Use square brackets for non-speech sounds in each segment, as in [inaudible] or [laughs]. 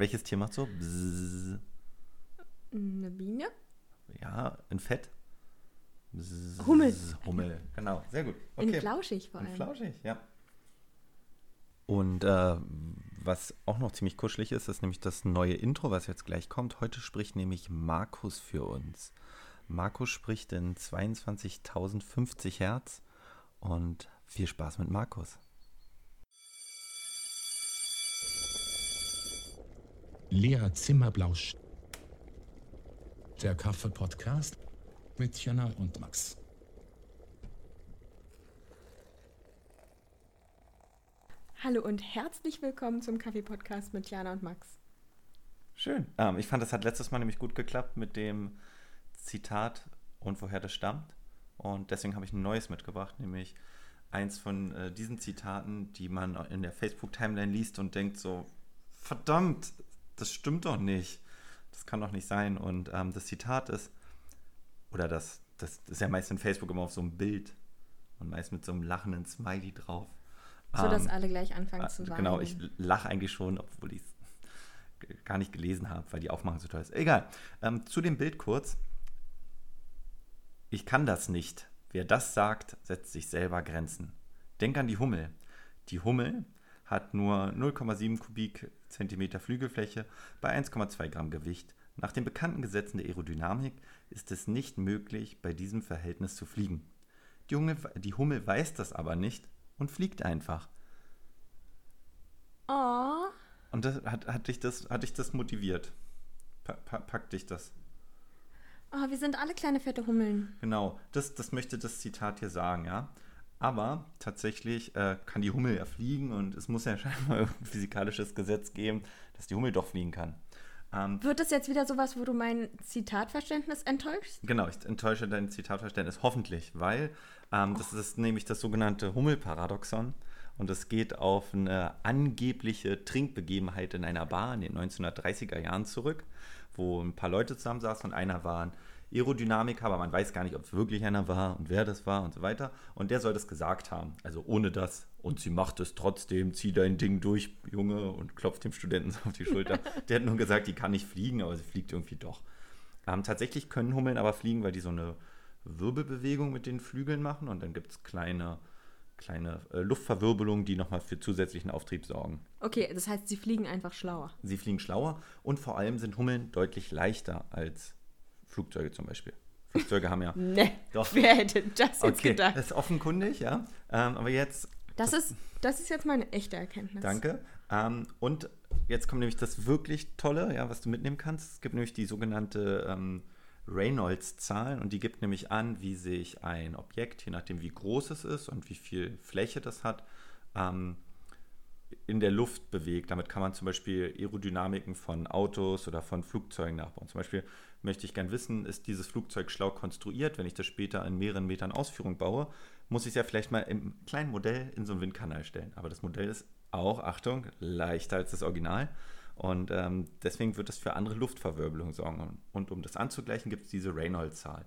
Welches Tier macht so? Bzzz. Eine Biene? Ja, in Fett. Bzzz. Hummel. Hummel, genau. Sehr gut. In flauschig vor In allem. flauschig, ja. Und äh, was auch noch ziemlich kuschelig ist, ist nämlich das neue Intro, was jetzt gleich kommt. Heute spricht nämlich Markus für uns. Markus spricht in 22.050 Hertz und viel Spaß mit Markus. Lea Zimmerblausch. Der Kaffee-Podcast mit Jana und Max. Hallo und herzlich willkommen zum Kaffee-Podcast mit Jana und Max. Schön. Ähm, ich fand, das hat letztes Mal nämlich gut geklappt mit dem Zitat und woher das stammt. Und deswegen habe ich ein neues mitgebracht, nämlich eins von äh, diesen Zitaten, die man in der Facebook-Timeline liest und denkt so, verdammt, das stimmt doch nicht. Das kann doch nicht sein. Und ähm, das Zitat ist, oder das, das ist ja meist in Facebook immer auf so einem Bild und meist mit so einem lachenden Smiley drauf. So dass Ähm, alle gleich anfangen zu äh, weinen. Genau, ich lache eigentlich schon, obwohl ich es gar nicht gelesen habe, weil die Aufmachung so toll ist. Egal. Ähm, zu dem Bild kurz. Ich kann das nicht. Wer das sagt, setzt sich selber Grenzen. Denk an die Hummel. Die Hummel hat nur 0,7 Kubikzentimeter Flügelfläche bei 1,2 Gramm Gewicht. Nach den bekannten Gesetzen der Aerodynamik ist es nicht möglich, bei diesem Verhältnis zu fliegen. Die Hummel, die Hummel weiß das aber nicht und fliegt einfach. Oh, Und das, hat, hat, dich das, hat dich das motiviert? Pa, pa, packt dich das? oh, wir sind alle kleine fette Hummeln. Genau, das, das möchte das Zitat hier sagen, ja. Aber tatsächlich äh, kann die Hummel ja fliegen und es muss ja [laughs] scheinbar irgendein physikalisches Gesetz geben, dass die Hummel doch fliegen kann. Ähm, Wird das jetzt wieder sowas, wo du mein Zitatverständnis enttäuschst? genau, ich enttäusche dein Zitatverständnis hoffentlich, weil ähm, das ist nämlich das sogenannte Hummelparadoxon und es geht auf eine angebliche Trinkbegebenheit in einer Bar in den 1930er Jahren zurück, wo ein paar Leute zusammensaßen und einer war ein Aerodynamiker, aber man weiß gar nicht, ob es wirklich einer war und wer das war und so weiter. Und der soll das gesagt haben. Also ohne das. Und sie macht es trotzdem, zieh dein Ding durch, Junge, und klopft dem Studenten [laughs] auf die Schulter. der hat nur gesagt, die kann nicht fliegen, aber sie fliegt irgendwie doch. Ähm, tatsächlich können Hummeln aber fliegen, weil die so eine Wirbelbewegung mit den Flügeln machen und dann gibt es kleine, kleine äh, Luftverwirbelungen, die nochmal für zusätzlichen Auftrieb sorgen. Okay, das heißt, sie fliegen einfach schlauer. Sie fliegen schlauer und vor allem sind Hummeln deutlich leichter als Flugzeuge zum Beispiel. Flugzeuge haben ja. [laughs] Ne, Doch. wer hätte das jetzt Okay, gedacht? das ist offenkundig, ja. Ähm, aber jetzt, Das ist, das ist jetzt meine echte Erkenntnis. danke. Ähm, und jetzt kommt nämlich das wirklich Tolle, ja, was du mitnehmen kannst. Es gibt nämlich die sogenannte ähm, Reynolds-Zahl und die gibt nämlich an, wie sich ein Objekt, je nachdem wie groß es ist und wie viel Fläche das hat, ähm, in der Luft bewegt. Damit kann man zum Beispiel Aerodynamiken von Autos oder von Flugzeugen nachbauen. Zum Beispiel möchte ich gern wissen, ist dieses Flugzeug schlau konstruiert? Wenn ich das später in mehreren Metern Ausführung baue, muss ich es ja vielleicht mal im kleinen Modell in so einen Windkanal stellen. Aber das Modell ist auch, Achtung, leichter als das Original. Und ähm, deswegen wird das für andere Luftverwirbelung sorgen. Und um das anzugleichen, gibt es diese Reynolds-Zahl.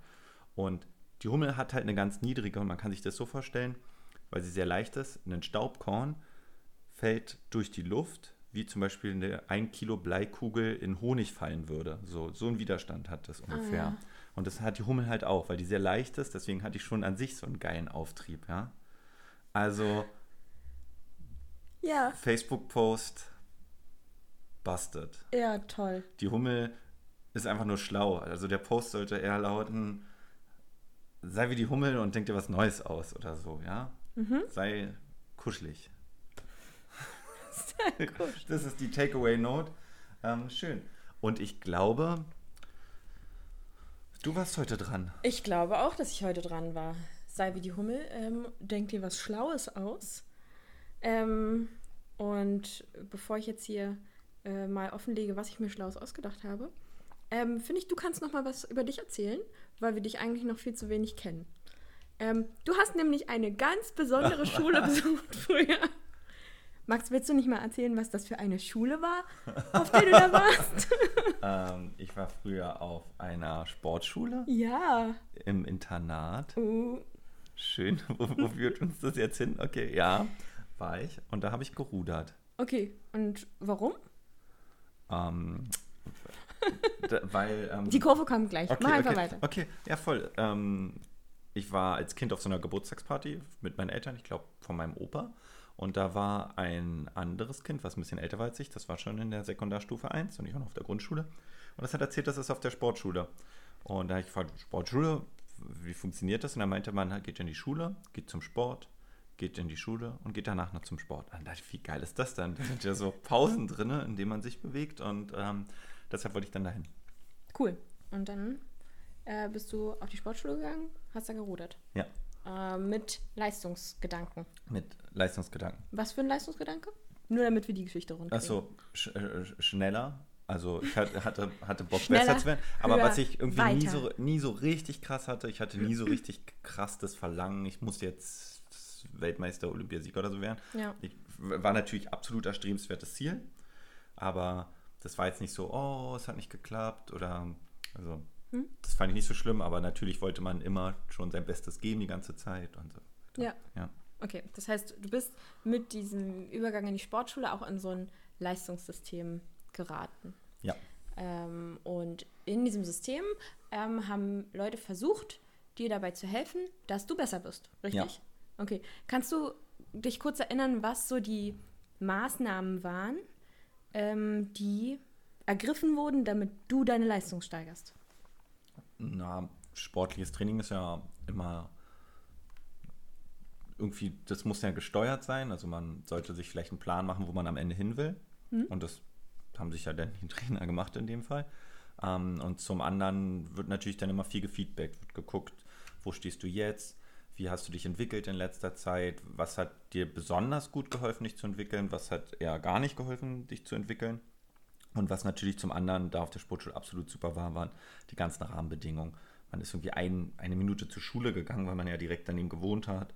Und die Hummel hat halt eine ganz niedrige, und man kann sich das so vorstellen, weil sie sehr leicht ist, ein Staubkorn fällt durch die Luft, wie zum Beispiel eine 1 Kilo Bleikugel in Honig fallen würde. So, so einen Widerstand hat das ungefähr. ja. Und das hat die Hummel halt auch, weil die sehr leicht ist, deswegen hat die schon an sich so einen geilen Auftrieb, ja. Also Ja, Facebook-Post busted. ja, toll. Die Hummel ist einfach nur schlau. Also der Post sollte eher lauten, sei wie die Hummel und denk dir was Neues aus oder so, ja? Sei kuschelig. Das ist die Takeaway-Note. Ähm, schön. Und ich glaube, du warst heute dran. Ich glaube auch, dass ich heute dran war. Sei wie die Hummel, ähm, denk dir was Schlaues aus. Ähm, und bevor ich jetzt hier äh, mal offenlege, was ich mir Schlaues ausgedacht habe, ähm, finde ich, du kannst noch mal was über dich erzählen, weil wir dich eigentlich noch viel zu wenig kennen. Ähm, du hast nämlich eine ganz besondere [laughs] Schule besucht früher. Max, willst du nicht mal erzählen, was das für eine Schule war, auf der du da warst? [laughs] Ähm, ich war früher auf einer Sportschule ja. im Internat. Uh, Schön. [laughs] Wo, wo führt uns das jetzt hin? Okay, ja, war ich. Und da habe ich gerudert. okay, und warum? Ähm, da, weil, ähm, Die Kurve kommt gleich. okay, Mach einfach okay, weiter. Okay, ja, voll. Ähm, ich war als Kind auf so einer Geburtstagsparty mit meinen Eltern, ich glaube von meinem Opa. Und da war ein anderes Kind, was ein bisschen älter war als ich. Das war schon in der Sekundarstufe 1 und ich war noch auf der Grundschule. Und das hat erzählt, das ist auf der Sportschule. Und da habe ich gefragt, Sportschule, wie funktioniert das? Und er meinte man, geht in die Schule, geht zum Sport, geht in die Schule und geht danach noch zum Sport. Und da dachte ich, wie geil ist das dann? Da sind ja so Pausen drin, in denen man sich bewegt. Und ähm, deshalb wollte ich dann dahin. Cool. Und dann äh, bist du auf die Sportschule gegangen, hast da gerudert. Ja, Äh, mit Leistungsgedanken. mit Leistungsgedanken. Was für ein Leistungsgedanke? Nur damit wir die Geschichte rund Achso, sch äh, sch- schneller. Also ich hatte, hatte, Bock besser zu werden. Aber höher, was ich irgendwie nie so, nie so richtig krass hatte, ich hatte nie so richtig krass das Verlangen, ich muss jetzt Weltmeister, Olympiasieger oder so werden. Ja. Ich, war natürlich absolut erstrebenswertes Ziel, aber das war jetzt nicht so, oh, es hat nicht geklappt oder also Hm? das fand ich nicht so schlimm, aber natürlich wollte man immer schon sein Bestes geben die ganze Zeit und so. Ja. Ja. Okay, das heißt, du bist mit diesem Übergang in die Sportschule auch in so ein Leistungssystem geraten. Ja. Ähm, und in diesem System ähm, haben Leute versucht, dir dabei zu helfen, dass du besser wirst, richtig? Ja. Okay. Kannst du dich kurz erinnern, was so die Maßnahmen waren, ähm, die ergriffen wurden, damit du deine Leistung steigerst? Na, sportliches Training ist ja immer irgendwie, das muss ja gesteuert sein. Also man sollte sich vielleicht einen Plan machen, wo man am Ende hin will. Und das haben sich ja dann die [laughs] Trainer gemacht in dem Fall. Ähm, und zum anderen wird natürlich dann immer viel gefeedbackt, wird geguckt, wo stehst du jetzt, wie hast du dich entwickelt in letzter Zeit, was hat dir besonders gut geholfen, dich zu entwickeln, was hat eher gar nicht geholfen, dich zu entwickeln. Und was natürlich zum anderen da auf der Sportschule absolut super war, waren die ganzen Rahmenbedingungen. Man ist irgendwie ein, eine Minute zur Schule gegangen, weil man ja direkt daneben gewohnt hat.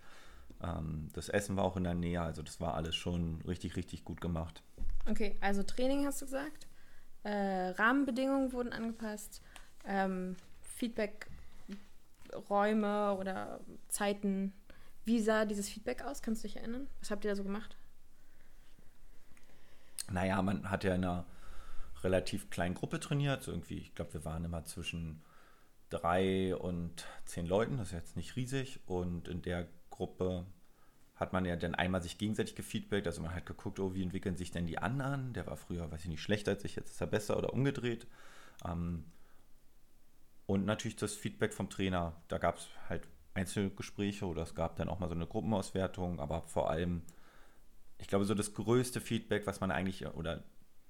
Ähm, das Essen war auch in der Nähe, also das war alles schon richtig, richtig gut gemacht. Okay, also Training hast du gesagt. Äh, Rahmenbedingungen wurden angepasst. Ähm, Feedback-Räume oder Zeiten. Wie sah dieses Feedback aus? Kannst du dich erinnern? Was habt ihr da so gemacht? Naja, man hat ja in einer relativ kleinen Gruppe trainiert. So irgendwie, ich glaube, wir waren immer zwischen drei und zehn Leuten, das ist jetzt nicht riesig. Und in der Gruppe hat man ja dann einmal sich gegenseitig gefeedbackt. Also man hat geguckt, oh, wie entwickeln sich denn die anderen? Der war früher, weiß ich nicht, schlechter als ich, jetzt ist er besser oder umgedreht. Ähm, und natürlich das Feedback vom Trainer. Da gab es halt Einzelgespräche oder es gab dann auch mal so eine Gruppenauswertung, aber vor allem, ich glaube, so das größte Feedback, was man eigentlich, oder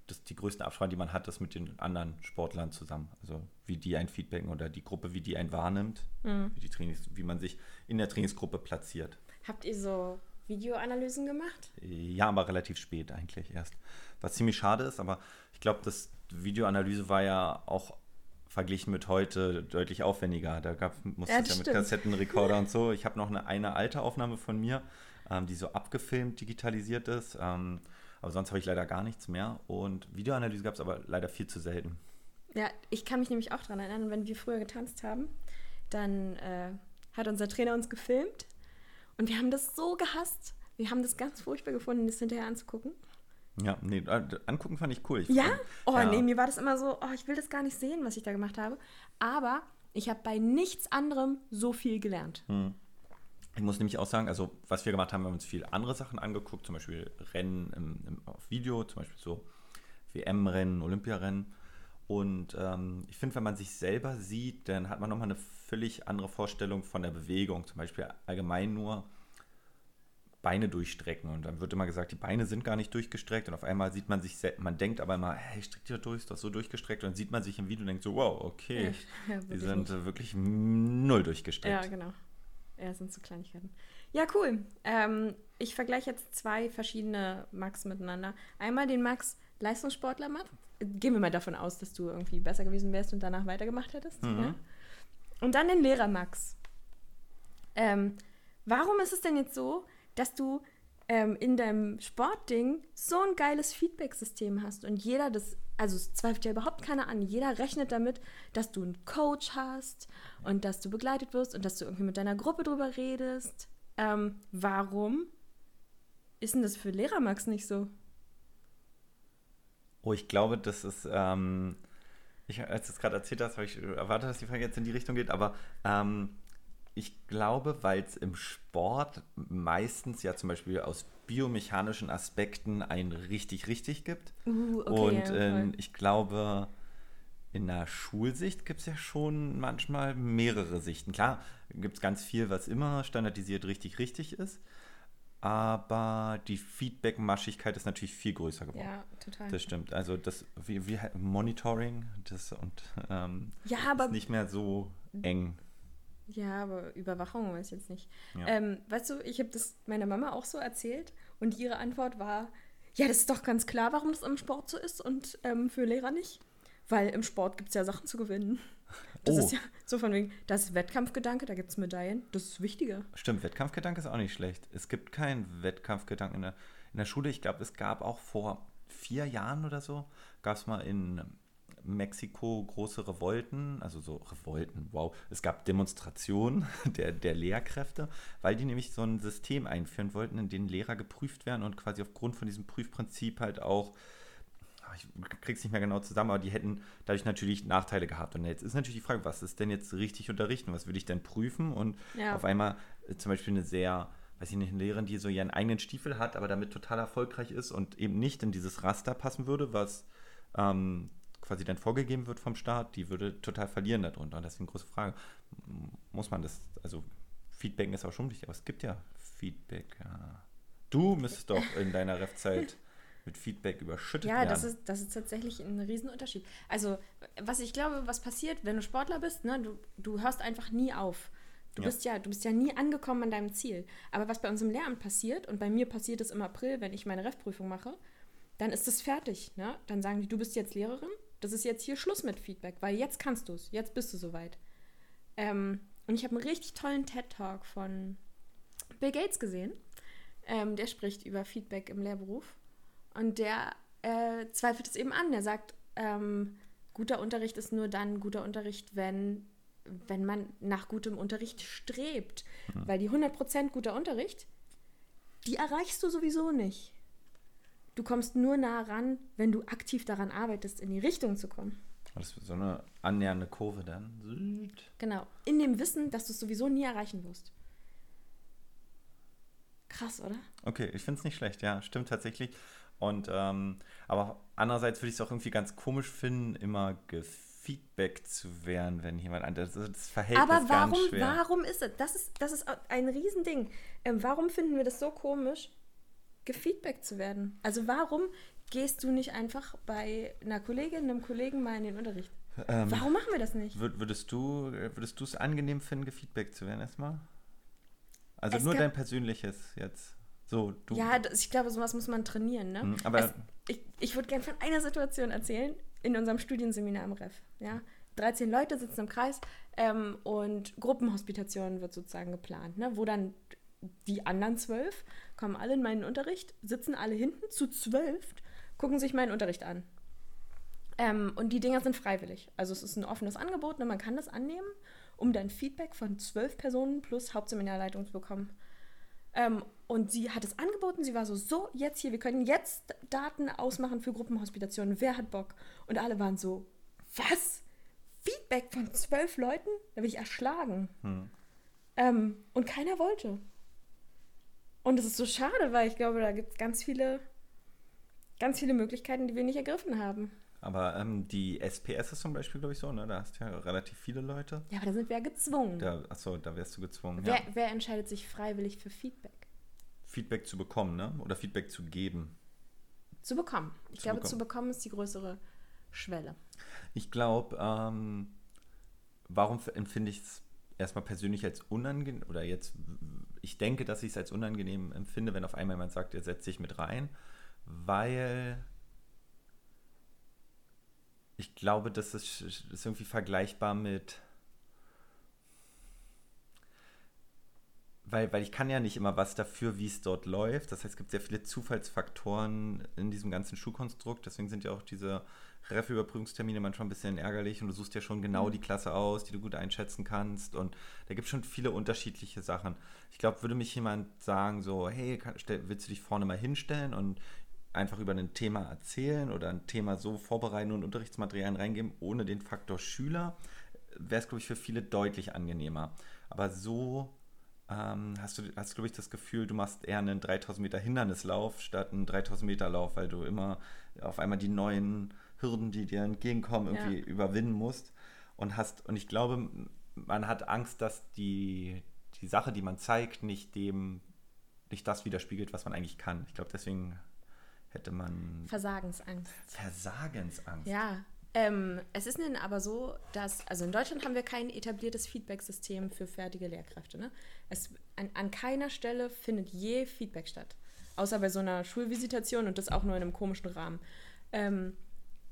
das, die größte Absprache, die man hat, ist mit den anderen Sportlern zusammen. Also wie die ein Feedbacken oder die Gruppe, wie die einen wahrnimmt, wie, die Trainings, wie man sich in der Trainingsgruppe platziert. Habt ihr so Videoanalysen gemacht? Ja, aber relativ spät eigentlich erst. Was ziemlich schade ist, aber ich glaube, das Videoanalyse war ja auch verglichen mit heute deutlich aufwendiger. Da gab, musste Ja, es ja mit. Kassettenrekorder [laughs] und so. Ich habe noch eine, eine alte Aufnahme von mir, ähm, die so abgefilmt, digitalisiert ist. Ähm, aber sonst habe ich leider gar nichts mehr. Und Videoanalyse gab es aber leider viel zu selten. Ja, ich kann mich nämlich auch daran erinnern, wenn wir früher getanzt haben, dann äh, hat unser Trainer uns gefilmt und wir haben das so gehasst. Wir haben das ganz furchtbar gefunden, das hinterher anzugucken. Ja, nee, äh, angucken fand ich cool. Ich Ja? fand- Oh, ja. nee, mir war das immer so, oh, ich will das gar nicht sehen, was ich da gemacht habe. Aber ich habe bei nichts anderem so viel gelernt. Ich muss nämlich auch sagen, also was wir gemacht haben, wir haben uns viel andere Sachen angeguckt, zum Beispiel Rennen im, im, auf Video, zum Beispiel so WM-Rennen, Olympiarennen. Und ähm, ich finde, wenn man sich selber sieht, dann hat man nochmal eine völlig andere Vorstellung von der Bewegung. Zum Beispiel allgemein nur Beine durchstrecken. Und dann wird immer gesagt, die Beine sind gar nicht durchgestreckt. Und auf einmal sieht man sich, man denkt aber immer, hey, streck doch durch, ist doch so durchgestreckt. Und dann sieht man sich im Video und denkt so, wow, okay, Ja, ja, die sind nicht. wirklich null durchgestreckt. Ja, genau. Ja, sind so Kleinigkeiten. Ja, cool. Ähm, ich vergleiche jetzt zwei verschiedene Max miteinander. Einmal den Max Leistungssportler Max. Gehen wir mal davon aus, dass du irgendwie besser gewesen wärst und danach weitergemacht hättest. Mhm. Ja? Und dann den Lehrer Max. Ähm, warum ist es denn jetzt so, dass du ähm, in deinem Sportding so ein geiles Feedback-System hast und jeder das, also es zweifelt ja überhaupt keiner an, jeder rechnet damit, dass du einen Coach hast und dass du begleitet wirst und dass du irgendwie mit deiner Gruppe drüber redest. Ähm, warum ist denn das für Lehrer Max nicht so? Oh, ich glaube, das ist, ähm, ich, als du es gerade erzählt hast, habe ich erwartet, dass die Frage jetzt in die Richtung geht, aber ähm, ich glaube, weil es im Sport meistens ja zum Beispiel aus biomechanischen Aspekten ein richtig, richtig gibt. Uh, okay, Und ja, voll. ähm, ich glaube, in der Schulsicht gibt es ja schon manchmal mehrere Sichten. Klar, gibt es ganz viel, was immer standardisiert richtig, richtig ist. Aber die Feedback-Maschigkeit ist natürlich viel größer geworden. Ja, total. Das stimmt. Also das wie, wie Monitoring das und ähm, ja, ist nicht mehr so eng. Ja, aber Überwachung weiß ich jetzt nicht. Ja. Ähm, weißt du, ich habe das meiner Mama auch so erzählt und ihre Antwort war, ja, das ist doch ganz klar, warum das im Sport so ist und ähm, für Lehrer nicht. Weil im Sport gibt es ja Sachen zu gewinnen. Das Oh. ist ja so von wegen, das ist Wettkampfgedanke, da gibt es Medaillen, das ist wichtiger. Stimmt, Wettkampfgedanke ist auch nicht schlecht. Es gibt keinen Wettkampfgedanken in der, in der Schule. Ich glaube, es gab auch vor vier Jahren oder so, gab es mal in Mexiko große Revolten, also so Revolten, wow. Es gab Demonstrationen [laughs] der, der Lehrkräfte, weil die nämlich so ein System einführen wollten, in dem Lehrer geprüft werden und quasi aufgrund von diesem Prüfprinzip halt auch Ah, ich krieg's nicht mehr genau zusammen, aber die hätten dadurch natürlich Nachteile gehabt. Und jetzt ist natürlich die Frage, was ist denn jetzt richtig unterrichten? Was würde ich denn prüfen? Und Ja. auf einmal äh, zum Beispiel eine sehr, weiß ich nicht, eine Lehrerin, die so ihren eigenen Stiefel hat, aber damit total erfolgreich ist und eben nicht in dieses Raster passen würde, was ähm, quasi dann vorgegeben wird vom Staat, die würde total verlieren darunter. Und deswegen große Frage, muss man das, also Feedback ist auch schon wichtig, aber es gibt ja Feedback. Ja. Du müsstest doch in deiner Ref-Zeit [laughs] mit Feedback überschüttet Ja, werden. das ist, das ist tatsächlich ein Riesenunterschied. Also, was ich glaube, was passiert, wenn du Sportler bist, ne, du, du hörst einfach nie auf. Du, Ja. bist ja, du bist ja nie angekommen an deinem Ziel. Aber was bei uns im Lehramt passiert, und bei mir passiert es im April, wenn ich meine Ref-Prüfung mache, dann ist es fertig. Ne? Dann sagen die, du bist jetzt Lehrerin, das ist jetzt hier Schluss mit Feedback, weil jetzt kannst du es, jetzt bist du soweit. Ähm, und ich habe einen richtig tollen TED-Talk von Bill Gates gesehen. Ähm, der spricht über Feedback im Lehrberuf. Und der äh, zweifelt es eben an. Der sagt, ähm, guter Unterricht ist nur dann guter Unterricht, wenn, wenn man nach gutem Unterricht strebt. Weil die 100% guter Unterricht, die erreichst du sowieso nicht. Du kommst nur nah ran, wenn du aktiv daran arbeitest, in die Richtung zu kommen. Das ist so eine annähernde Kurve dann. Genau. In dem Wissen, dass du es sowieso nie erreichen wirst. Krass, oder? Okay, ich finde es nicht schlecht, ja, stimmt tatsächlich. Und ähm, aber andererseits würde ich es auch irgendwie ganz komisch finden, immer gefeedbackt zu werden, wenn jemand anderes. Das, das Verhältnis Aber warum, warum ist es? Das ist, das ist ein Riesending. Ähm, warum finden wir das so komisch, gefeedbackt zu werden? Also warum gehst du nicht einfach bei einer Kollegin, einem Kollegen mal in den Unterricht? Ähm, Warum machen wir das nicht? Würd, würdest du würdest du es angenehm finden, gefeedbackt zu werden erstmal? Also Es nur dein persönliches jetzt. So, du. Ja, das, ich glaube, sowas muss man trainieren. Ne? Hm, aber- es, ich ich würde gerne von einer Situation erzählen in unserem Studienseminar im Ref. Ja? 13 Leute sitzen im Kreis ähm, und Gruppenhospitation wird sozusagen geplant, ne? wo dann die anderen zwölf kommen alle in meinen Unterricht, sitzen alle hinten zu zwölf, gucken sich meinen Unterricht an. Ähm, und die Dinger sind freiwillig. Also es ist ein offenes Angebot, ne? man kann das annehmen, um dann Feedback von zwölf Personen plus Hauptseminarleitung zu bekommen. Ähm, und sie hat es angeboten, sie war so, so, jetzt hier, wir können jetzt Daten ausmachen für Gruppenhospitationen, wer hat Bock? Und alle waren so, was? Feedback von zwölf Leuten? Da will ich erschlagen. Ähm, und keiner wollte. Und es ist so schade, weil ich glaube, da gibt es ganz viele, ganz viele Möglichkeiten, die wir nicht ergriffen haben. Aber ähm, die SPS ist zum Beispiel, glaube ich, so, ne? Da hast du ja relativ viele Leute. Ja, aber da sind wir ja gezwungen. Da, achso, da wärst du gezwungen, wer, ja. wer entscheidet sich freiwillig für Feedback? Feedback zu bekommen, ne? Oder Feedback zu geben. Zu bekommen. Ich Zu glaube, bekommen. zu bekommen ist die größere Schwelle. Ich glaube, ähm, warum empfinde ich es erstmal persönlich als unangenehm oder jetzt, ich denke, dass ich es als unangenehm empfinde, wenn auf einmal jemand sagt, er setzt sich mit rein, weil ich glaube, das ist, ist irgendwie vergleichbar mit, weil, weil ich kann ja nicht immer was dafür, wie es dort läuft. Das heißt, es gibt sehr viele Zufallsfaktoren in diesem ganzen Schulkonstrukt. Deswegen sind ja auch diese Ref-Überprüfungstermine manchmal ein bisschen ärgerlich und du suchst ja schon genau die Klasse aus, die du gut einschätzen kannst. Und da gibt es schon viele unterschiedliche Sachen. Ich glaube, würde mich jemand sagen, so, hey, kann, stell, willst du dich vorne mal hinstellen und einfach über ein Thema erzählen oder ein Thema so vorbereiten und Unterrichtsmaterialien reingeben, ohne den Faktor Schüler, wäre es, glaube ich, für viele deutlich angenehmer. Aber so ähm, hast du, hast, glaube ich, das Gefühl, du machst eher einen 3000 Meter Hindernislauf statt einen 3000 Meter Lauf, weil du immer auf einmal die neuen Hürden, die dir entgegenkommen, irgendwie ja. überwinden musst. Und hast, und ich glaube, man hat Angst, dass die, die Sache, die man zeigt, nicht dem, nicht das widerspiegelt, was man eigentlich kann. Ich glaube, deswegen hätte man. Versagensangst. Versagensangst. Ja. Ähm, es ist denn aber so, dass, also in Deutschland haben wir kein etabliertes Feedback-System für fertige Lehrkräfte. Ne? Es, an, an keiner Stelle findet je Feedback statt. Außer bei so einer Schulvisitation und das auch nur in einem komischen Rahmen. Ähm,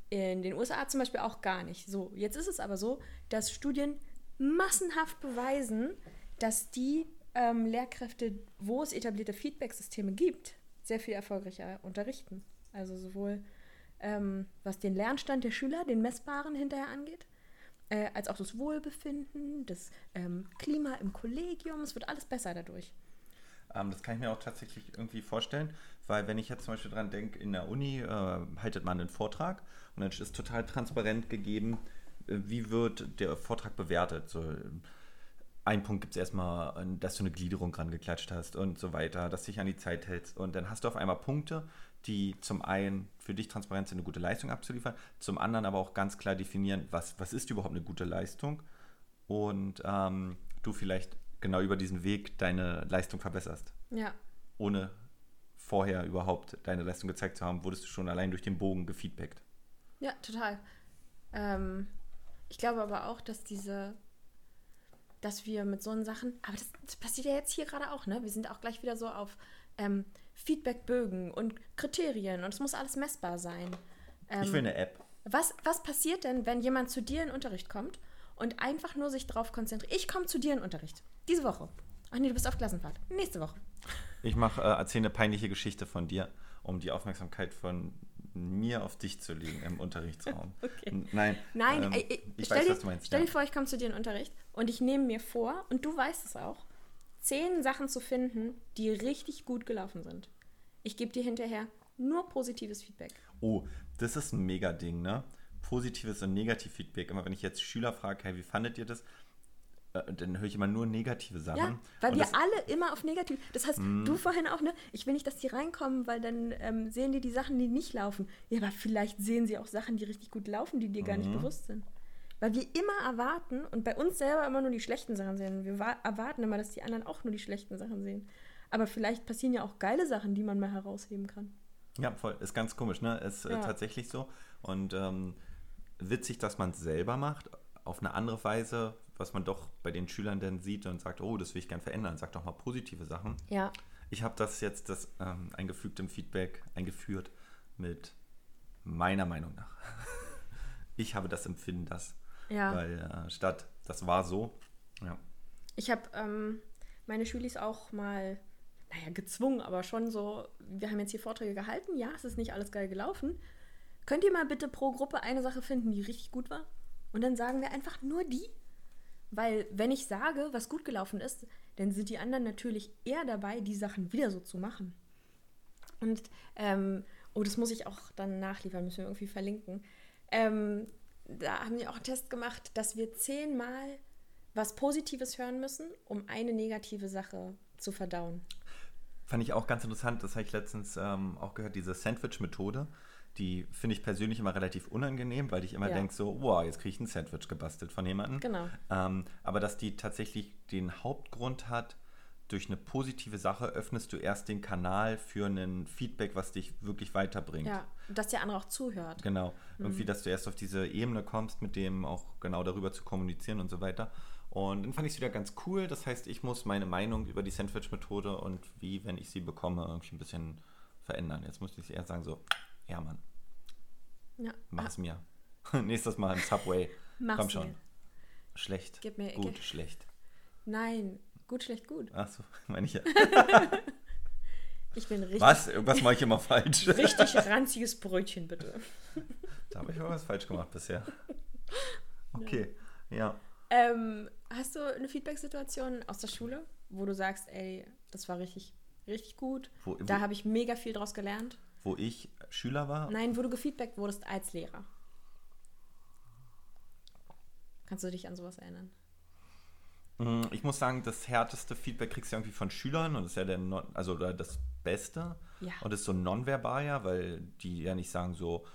in den USA zum Beispiel auch gar nicht. So, jetzt ist es aber so, dass Studien massenhaft beweisen, dass die ähm, Lehrkräfte, wo es etablierte Feedback-Systeme gibt, sehr viel erfolgreicher unterrichten. Also sowohl ähm, was den Lernstand der Schüler, den messbaren hinterher angeht, äh, als auch das Wohlbefinden, das ähm, Klima im Kollegium. Es wird alles besser dadurch. Ähm, das kann ich mir auch tatsächlich irgendwie vorstellen, weil wenn ich jetzt zum Beispiel dran denke, in der Uni äh, haltet man einen Vortrag und dann ist total transparent gegeben, äh, wie wird der Vortrag bewertet. So, ein Punkt gibt es erstmal, äh, dass du eine Gliederung dran geklatscht hast und so weiter, dass du dich an die Zeit hältst. Und dann hast du auf einmal Punkte, die zum einen für dich transparent sind, eine gute Leistung abzuliefern, zum anderen aber auch ganz klar definieren, was, was ist überhaupt eine gute Leistung und ähm, du vielleicht genau über diesen Weg deine Leistung verbesserst. Ja. Ohne vorher überhaupt deine Leistung gezeigt zu haben, wurdest du schon allein durch den Bogen gefeedbackt. Ja, total. Ähm, ich glaube aber auch, dass diese dass wir mit so Sachen, aber das, das, passiert ja jetzt hier gerade auch, ne? Wir sind auch gleich wieder so auf ähm, Feedbackbögen und Kriterien und es muss alles messbar sein. Ähm, ich will eine App. Was, was passiert denn, wenn jemand zu dir in Unterricht kommt und einfach nur sich darauf konzentriert? Ich komme zu dir in Unterricht. Diese Woche. Ach nee, du bist auf Klassenfahrt. Nächste Woche. Ich mache, äh, erzähle eine peinliche Geschichte von dir, um die Aufmerksamkeit von mir auf dich zu legen im Unterrichtsraum. [laughs] okay. Nein, Nein ähm, ich, ich stell weiß, dir, was du meinst. Stell ja. dir vor, ich komme zu dir in Unterricht und ich nehme mir vor, und du weißt es auch, zehn Sachen zu finden, die richtig gut gelaufen sind. Ich gebe dir hinterher nur positives Feedback. Oh, das ist ein mega Ding, ne? Positives und Negativ-Feedback. Immer wenn ich jetzt Schüler frage, hey, wie fandet ihr das? Äh, dann höre ich immer nur negative Sachen. Ja, weil und wir alle immer auf negativ. Das heißt, mm. du vorhin auch, ne? Ich will nicht, dass die reinkommen, weil dann ähm, sehen die die Sachen, die nicht laufen. Ja, aber vielleicht sehen sie auch Sachen, die richtig gut laufen, die dir mm. gar nicht mhm. bewusst sind. Weil wir immer erwarten und bei uns selber immer nur die schlechten Sachen sehen. Wir erwarten immer, dass die anderen auch nur die schlechten Sachen sehen. Aber vielleicht passieren ja auch geile Sachen, die man mal herausheben kann. Ja, voll. Ist ganz komisch, ne? Ist äh, ja. tatsächlich so. Und ähm, witzig, dass man es selber macht, auf eine andere Weise, was man doch bei den Schülern dann sieht und sagt, oh, das will ich gern verändern, sag doch mal positive Sachen. Ja. Ich habe das jetzt, das ähm, eingefügt im Feedback, eingeführt mit meiner Meinung nach. [laughs] ich habe das Empfinden, dass. Ja. Weil äh, statt, das war so. Ja. Ich habe ähm, meine Schülis auch mal, naja, gezwungen, aber schon so, wir haben jetzt hier Vorträge gehalten, ja, es ist nicht alles geil gelaufen. Könnt ihr mal bitte pro Gruppe eine Sache finden, die richtig gut war? Und dann sagen wir einfach nur die. Weil wenn ich sage, was gut gelaufen ist, dann sind die anderen natürlich eher dabei, die Sachen wieder so zu machen. Und, ähm, oh, das muss ich auch dann nachliefern, müssen wir irgendwie verlinken. Ähm, da haben wir auch einen Test gemacht, dass wir zehnmal was Positives hören müssen, um eine negative Sache zu verdauen. Fand ich auch ganz interessant, das habe ich letztens ähm, auch gehört, diese Sandwich-Methode die finde ich persönlich immer relativ unangenehm, weil ich immer ja. denke so, wow, jetzt kriege ich ein Sandwich gebastelt von jemandem. Genau. Ähm, aber dass die tatsächlich den Hauptgrund hat, durch eine positive Sache öffnest du erst den Kanal für ein Feedback, was dich wirklich weiterbringt. Ja, dass der andere auch zuhört. Genau. Mhm. Irgendwie, dass du erst auf diese Ebene kommst, mit dem auch genau darüber zu kommunizieren und so weiter. Und dann fand ich es wieder ganz cool. Das heißt, ich muss meine Meinung über die Sandwich-Methode und wie, wenn ich sie bekomme, irgendwie ein bisschen verändern. Jetzt muss ich eher sagen, so, ja, Mann. Ja. Mach's ah. mir. [laughs] Nächstes Mal im Subway. Mach's Komm schon. Mir. Schlecht. Gib mir, gut, gib. schlecht. Nein, gut, schlecht, gut. Ach so, [laughs] meine ich ja. [laughs] ich bin richtig. Was? Irgendwas mache ich immer falsch. richtig ranziges Brötchen, bitte. da habe ich auch was falsch gemacht bisher. Okay, ja. ja. Ähm, hast du eine Feedback-Situation aus der Schule, wo du sagst, ey, das war richtig, richtig gut. Wo, da habe ich mega viel draus gelernt? wo ich Schüler war. Nein, wo du gefeedbackt wurdest als Lehrer. Kannst du dich an sowas erinnern? Mm, Ich muss sagen, das härteste Feedback kriegst du irgendwie von Schülern und das ist ja der non, also das Beste. Ja. Und das ist so nonverbal ja, weil die ja nicht sagen so,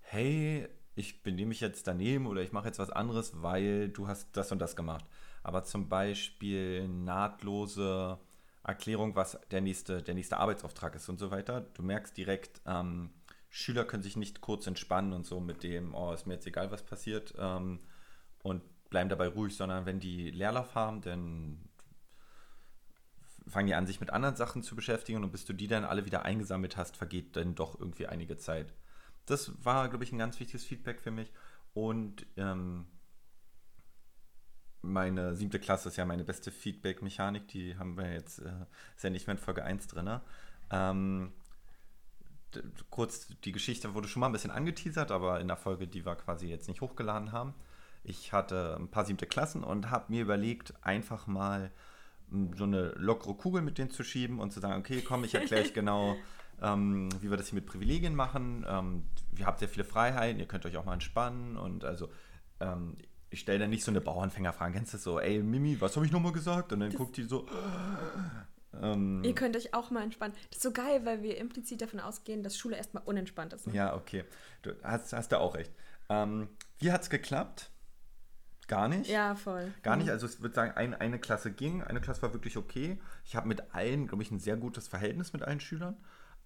hey, ich benehme mich jetzt daneben oder ich mache jetzt was anderes, weil du hast das und das gemacht. Aber zum Beispiel nahtlose Erklärung, was der nächste, der nächste Arbeitsauftrag ist und so weiter. Du merkst direkt, ähm, Schüler können sich nicht kurz entspannen und so mit dem, oh, ist mir jetzt egal, was passiert. Ähm, und bleiben dabei ruhig, sondern wenn die Leerlauf haben, dann fangen die an, sich mit anderen Sachen zu beschäftigen und bis du die dann alle wieder eingesammelt hast, vergeht dann doch irgendwie einige Zeit. Das war, glaube ich, ein ganz wichtiges Feedback für mich. Und ähm, meine siebte Klasse ist ja meine beste Feedback-Mechanik, die haben wir jetzt, äh, ist ja nicht mehr in Folge 1 drin. Ähm, kurz, die Geschichte wurde schon mal ein bisschen angeteasert, aber in der Folge, die wir quasi jetzt nicht hochgeladen haben. Ich hatte ein paar siebte Klassen und habe mir überlegt, einfach mal m, so eine lockere Kugel mit denen zu schieben und zu sagen, okay, komm, ich erkläre euch [laughs] genau, ähm, wie wir das hier mit Privilegien machen. Ähm, ihr habt sehr viele Freiheiten, ihr könnt euch auch mal entspannen und also ähm, ich stelle dann nicht so eine Bauernfängerfrage, kennst du das so, ey Mimi, was habe ich nochmal gesagt? Und dann guckt die so, ähm, Ihr könnt euch auch mal entspannen. Das ist so geil, weil wir implizit davon ausgehen, dass Schule erstmal unentspannt ist. Ne? Ja, okay. Du hast, hast da auch recht. Ähm, wie hat es geklappt? Gar nicht. Ja, voll. Gar nicht. Also ich würde sagen, ein, eine Klasse ging, eine Klasse war wirklich okay. Ich habe mit allen, glaube ich, ein sehr gutes Verhältnis mit allen Schülern.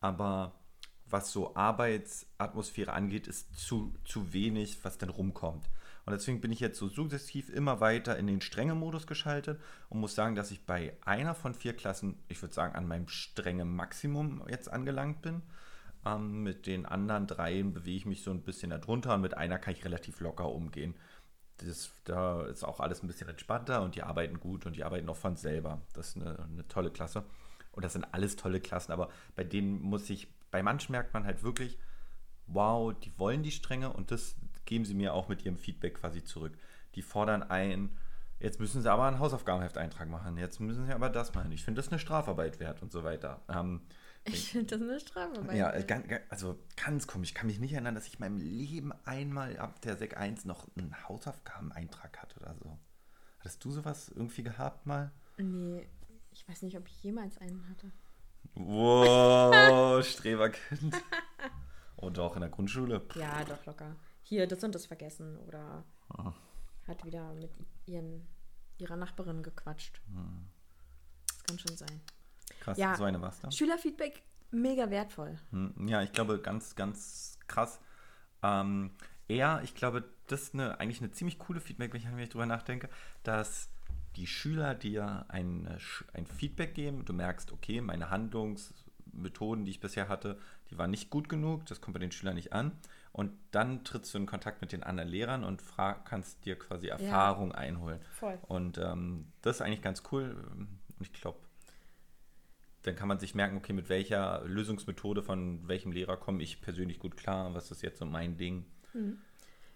Aber was so Arbeitsatmosphäre angeht, ist zu, zu wenig, was denn rumkommt. Und deswegen bin ich jetzt so sukzessiv immer weiter in den strengen Modus geschaltet und muss sagen, dass ich bei einer von vier Klassen, ich würde sagen, an meinem strengen Maximum jetzt angelangt bin. Ähm, mit den anderen dreien bewege ich mich so ein bisschen darunter und mit einer kann ich relativ locker umgehen. Das, da ist auch alles ein bisschen entspannter und die arbeiten gut und die arbeiten auch von selber. Das ist eine, eine tolle Klasse. Und das sind alles tolle Klassen, aber bei denen muss ich, bei manchen merkt man halt wirklich, wow, die wollen die Strenge und das geben sie mir auch mit ihrem Feedback quasi zurück. Die fordern ein, jetzt müssen sie aber einen Hausaufgabenhefteintrag machen, jetzt müssen sie aber das machen. Ich finde das eine Strafarbeit wert und so weiter. Ähm, Ich finde das eine Strafarbeit. ja, ganz, also ganz komisch. Ich kann mich nicht erinnern, dass ich in meinem Leben einmal ab der Sek 1 noch einen Hausaufgabeneintrag hatte oder so. Hattest du sowas irgendwie gehabt mal? Nee, ich weiß nicht, ob ich jemals einen hatte. Wow, [laughs] Streberkind. [laughs] Oh doch, in der Grundschule. Ja, doch, locker. Hier, das und das vergessen oder Ah. hat wieder mit ihren, ihrer Nachbarin gequatscht. Hm. Das kann schon sein. Krass, Ja. so eine war's da. Schülerfeedback, mega wertvoll. Hm, Ja, ich glaube, ganz, ganz krass. Ähm, eher, ich glaube, das ist eine, eigentlich eine ziemlich coole Feedback, wenn ich, drüber nachdenke, dass die Schüler dir ein, äh, ein Feedback geben. Du merkst, okay, meine Handlungsmethoden, die ich bisher hatte, die waren nicht gut genug. Das kommt bei den Schülern nicht an. Und dann trittst du in Kontakt mit den anderen Lehrern und frag, kannst dir quasi Erfahrung einholen. Voll. Und ähm, das ist eigentlich ganz cool. Und ich glaube, dann kann man sich merken, okay, mit welcher Lösungsmethode von welchem Lehrer komme ich persönlich gut klar, was ist jetzt so mein Ding.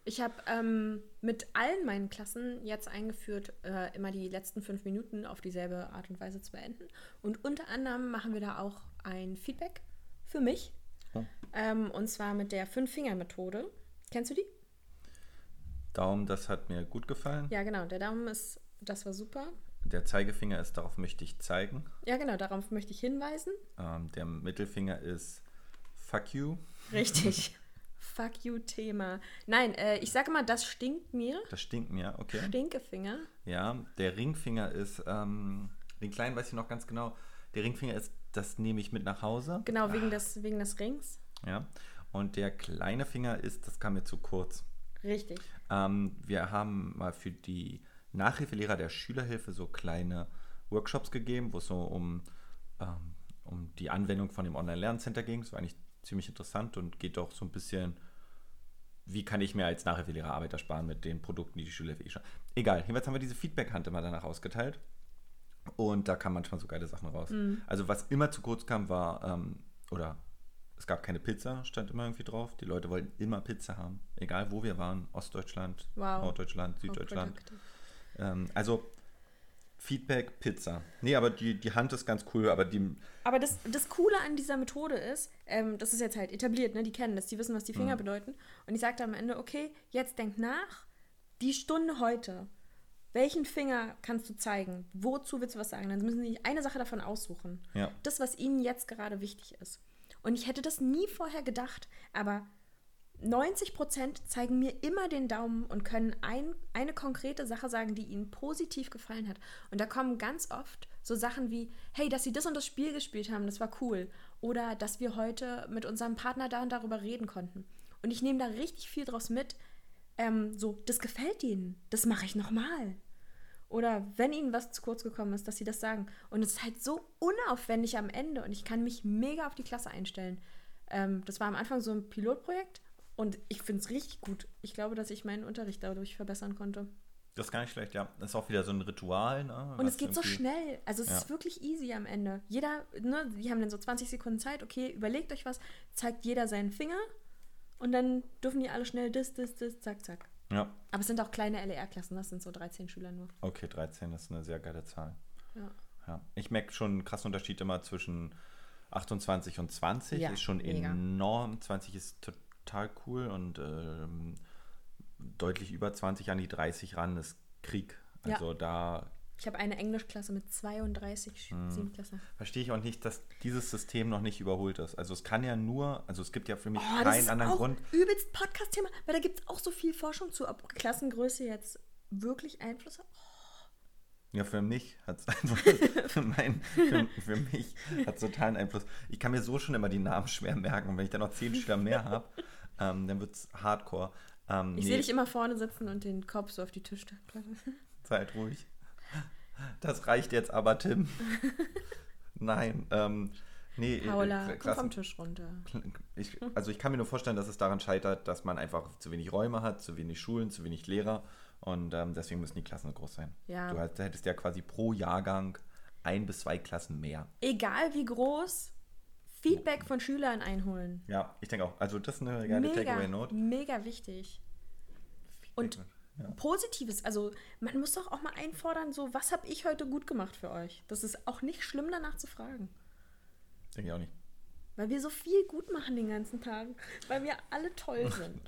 Ich habe ähm, mit allen meinen Klassen jetzt eingeführt, äh, immer die letzten fünf Minuten auf dieselbe Art und Weise zu beenden. Und unter anderem machen wir da auch ein Feedback für mich. Ähm, und zwar mit der Fünf-Finger-Methode. Kennst du die? Daumen, das hat mir gut gefallen. Ja, genau. Der Daumen ist, das war super. Der Zeigefinger ist, darauf möchte ich zeigen. Ja, genau. Darauf möchte ich hinweisen. Ähm, der Mittelfinger ist fuck you. Richtig. [laughs] Fuck you Thema. Nein, äh, ich sage mal, das stinkt mir. Das stinkt mir, okay. Stinkefinger. Ja, der Ringfinger ist, ähm, den kleinen weiß ich noch ganz genau. Der Ringfinger ist, das nehme ich mit nach Hause. Genau, wegen, des, wegen des Rings. Ja. Und der kleine Finger ist, das kam mir zu kurz. Richtig. Ähm, wir haben mal für die Nachhilfelehrer der Schülerhilfe so kleine Workshops gegeben, wo es so um, ähm, um die Anwendung von dem Online-Lerncenter ging. Das war eigentlich ziemlich interessant und geht auch so ein bisschen, wie kann ich mir als Nachhilfelehrer Arbeit ersparen mit den Produkten, die die Schülerhilfe eh schon. Egal, jedenfalls haben wir diese Feedback-Hand immer danach ausgeteilt. Und da kamen manchmal so geile Sachen raus. Also was immer zu kurz kam, war, ähm, oder es gab keine Pizza, stand immer irgendwie drauf. Die Leute wollten immer Pizza haben. Egal wo wir waren. Ostdeutschland, Wow. Norddeutschland, Süddeutschland. Ähm, also Feedback, Pizza. Nee, aber die, die Hand ist ganz cool, aber die. Aber das, das Coole an dieser Methode ist, ähm, das ist jetzt halt etabliert, ne? Die kennen das, die wissen, was die Finger bedeuten. Und ich sagte am Ende, okay, jetzt denk nach, die Stunde heute. Welchen Finger kannst du zeigen? Wozu willst du was sagen? Dann müssen sie eine Sache davon aussuchen. Ja. Das, was ihnen jetzt gerade wichtig ist. Und ich hätte das nie vorher gedacht, aber 90% zeigen mir immer den Daumen und können ein, eine konkrete Sache sagen, die ihnen positiv gefallen hat. Und da kommen ganz oft so Sachen wie, hey, dass sie das und das Spiel gespielt haben, das war cool. Oder dass wir heute mit unserem Partner da und darüber reden konnten. Und ich nehme da richtig viel draus mit. Ähm, so, das gefällt ihnen, das mache ich nochmal. Oder wenn ihnen was zu kurz gekommen ist, dass sie das sagen. Und es ist halt so unaufwendig am Ende und ich kann mich mega auf die Klasse einstellen. Ähm, das war am Anfang so ein Pilotprojekt und ich finde es richtig gut. Ich glaube, dass ich meinen Unterricht dadurch verbessern konnte. Das ist gar nicht schlecht, ja. Das ist auch wieder so ein Ritual. Ne? Und es geht so schnell. Also es Ja. ist wirklich easy am Ende. Jeder, ne, die haben dann so 20 Sekunden Zeit, okay, überlegt euch was, zeigt jeder seinen Finger und dann dürfen die alle schnell das, das, das, zack, zack. Ja, Aber es sind auch kleine LER-Klassen, das sind so 13 Schüler nur. okay, 13 ist eine sehr geile Zahl. Ja. Ja. Ich merke schon einen krassen Unterschied immer zwischen 28 und 20. Ja, ist schon mega. enorm. 20 ist total cool und ähm, deutlich über 20 an die 30 ran ist Krieg. Ja. Also da Ich habe eine Englischklasse mit 32 Sch- Hm. Verstehe ich auch nicht, dass dieses System noch nicht überholt ist. Also es kann ja nur, also es gibt ja für mich Oh, keinen anderen auch Grund. übelst Podcast-Thema, weil da gibt es auch so viel Forschung zu, ob Klassengröße jetzt wirklich Einfluss hat. Ja, für mich hat es [laughs] einfach, für, mein, für, für mich hat totalen Einfluss. Ich kann mir so schon immer die Namen schwer merken. Und wenn ich dann noch zehn Schüler mehr habe, ähm, dann wird es hardcore. Ähm, Ich nee, sehe dich immer vorne sitzen und den Kopf so auf die Tischplatte. Seid ruhig. Das reicht jetzt aber, Tim. [laughs] Nein, ähm, nee. äh, Paula, Kla- komm vom Tisch runter. Ich, also ich kann mir nur vorstellen, dass es daran scheitert, dass man einfach zu wenig Räume hat, zu wenig Schulen, zu wenig Lehrer und ähm, deswegen müssen die Klassen so groß sein. Ja. Du hätt- hättest ja quasi pro Jahrgang ein bis zwei Klassen mehr. Egal wie groß, Feedback von Schülern einholen. Ja, ich denke auch. Also das ist eine geile Takeaway-Note. mega wichtig. Und Ja. Positives, also man muss doch auch mal einfordern, so, was habe ich heute gut gemacht für euch? Das ist auch nicht schlimm, danach zu fragen. Denke ich auch nicht. Weil wir so viel gut machen den ganzen Tag. Weil wir alle toll [laughs] sind.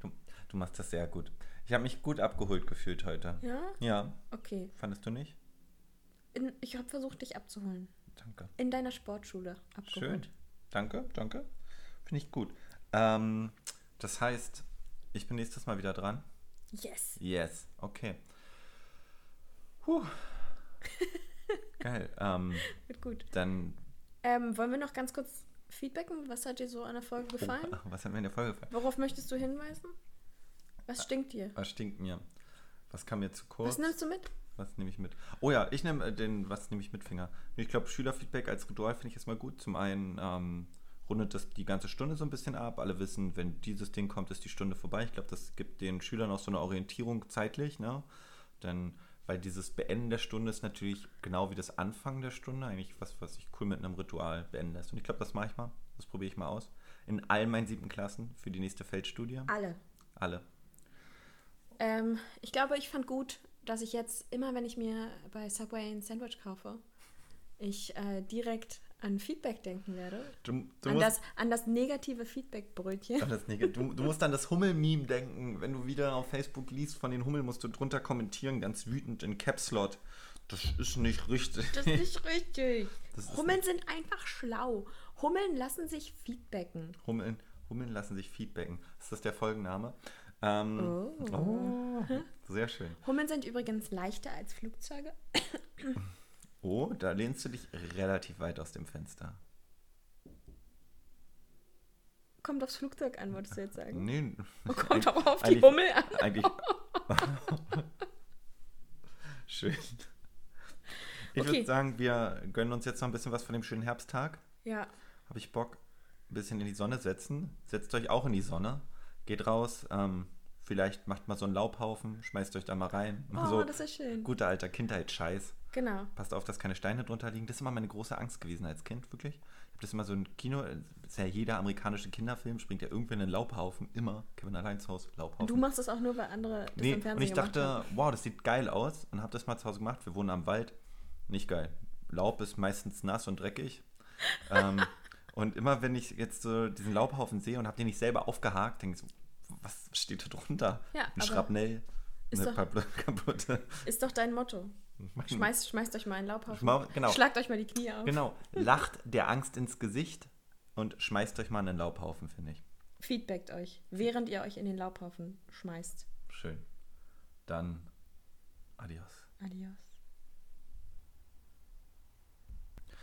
du, du machst das sehr gut. Ich habe mich gut abgeholt gefühlt heute. Ja? Ja, Okay. fandest du nicht? In, ich habe versucht, dich abzuholen. Danke. In deiner Sportschule abgeholt. Schön. Danke, danke. Finde ich gut. Ähm, das heißt, ich bin nächstes Mal wieder dran. Yes. Yes, okay. Puh. [laughs] Geil. Ähm, Wird gut. dann, Ähm, wollen wir noch ganz kurz feedbacken? Was hat dir so an der Folge gefallen? oh, was hat mir in der Folge gefallen? Worauf möchtest du hinweisen? Was stinkt dir? Was stinkt mir? Was kam mir zu kurz? Was nimmst du mit? Was nehme ich mit? Oh ja, ich nehme äh, den, was nehme ich mit Finger? Ich glaube, Schülerfeedback als Ritual finde ich erstmal gut. Zum einen ähm, rundet das die ganze Stunde so ein bisschen ab. Alle wissen, wenn dieses Ding kommt, ist die Stunde vorbei. Ich glaube, das gibt den Schülern auch so eine Orientierung zeitlich, ne? Denn, weil dieses Beenden der Stunde ist natürlich genau wie das Anfangen der Stunde, eigentlich was, was sich cool mit einem Ritual beenden lässt. Und ich glaube, das mache ich mal. Das probiere ich mal aus. In all meinen siebten Klassen für die nächste Feldstudie. Alle. Alle. Ähm, ich glaube, ich fand gut, dass ich jetzt immer, wenn ich mir bei Subway ein Sandwich kaufe, ich äh, direkt an Feedback denken werde. Du, du An musst- das, an das negative Feedback-Brötchen. Du, du musst an das Hummel-Meme denken. Wenn du wieder auf Facebook liest von den Hummel, musst du drunter kommentieren, ganz wütend in Caps-Lock. Das ist nicht richtig. Das ist nicht richtig. Ist Hummeln sind einfach schlau. Hummeln lassen sich feedbacken. Hummeln, Hummeln lassen sich feedbacken. Ist das der Folgenname? Ähm, Oh. oh, sehr schön. Hummeln sind übrigens leichter als Flugzeuge. [coughs] Oh, da lehnst du dich relativ weit aus dem Fenster. Kommt aufs Flugzeug an, wolltest du jetzt sagen. Nee. Kommt auch auf die Hummel an. Eigentlich. [laughs] Schön. Ich Okay. würde sagen, wir gönnen uns jetzt noch ein bisschen was von dem schönen Herbsttag. Ja. Habe ich Bock, ein bisschen in die Sonne setzen. Setzt euch auch in die Sonne. Geht raus, ähm, Vielleicht macht mal so einen Laubhaufen, schmeißt euch da mal rein. Mal Oh, so das ist schön. guter alter Kindheitsscheiß. Genau. Passt auf, dass keine Steine drunter liegen. Das ist immer meine große Angst gewesen als Kind, wirklich. Ich habe das immer so ein Kino, das ist ja jeder amerikanische Kinderfilm, springt ja irgendwer in einen Laubhaufen. Immer Kevin allein zu Hause, Laubhaufen. Du machst das auch nur, weil andere das Nee, im Fernsehen und ich dachte, haben. wow, das sieht geil aus und habe das mal zu Hause gemacht. Wir wohnen am Wald. Nicht geil. Laub ist meistens nass und dreckig. ähm, [laughs] und immer wenn ich jetzt so diesen Laubhaufen sehe und habe den nicht selber aufgehakt, denke ich so, was steht da drunter? Ja, Ein Schrapnell, ist eine doch- kaputte. [laughs] Ist doch dein Motto. Schmeißt, schmeißt euch mal einen Laubhaufen. Genau. Schlagt euch mal die Knie auf. Genau, [laughs] lacht der Angst ins Gesicht und schmeißt euch mal in einen Laubhaufen, finde ich. Feedbackt euch, während ihr euch in den Laubhaufen schmeißt. Schön. Dann adios. Adios.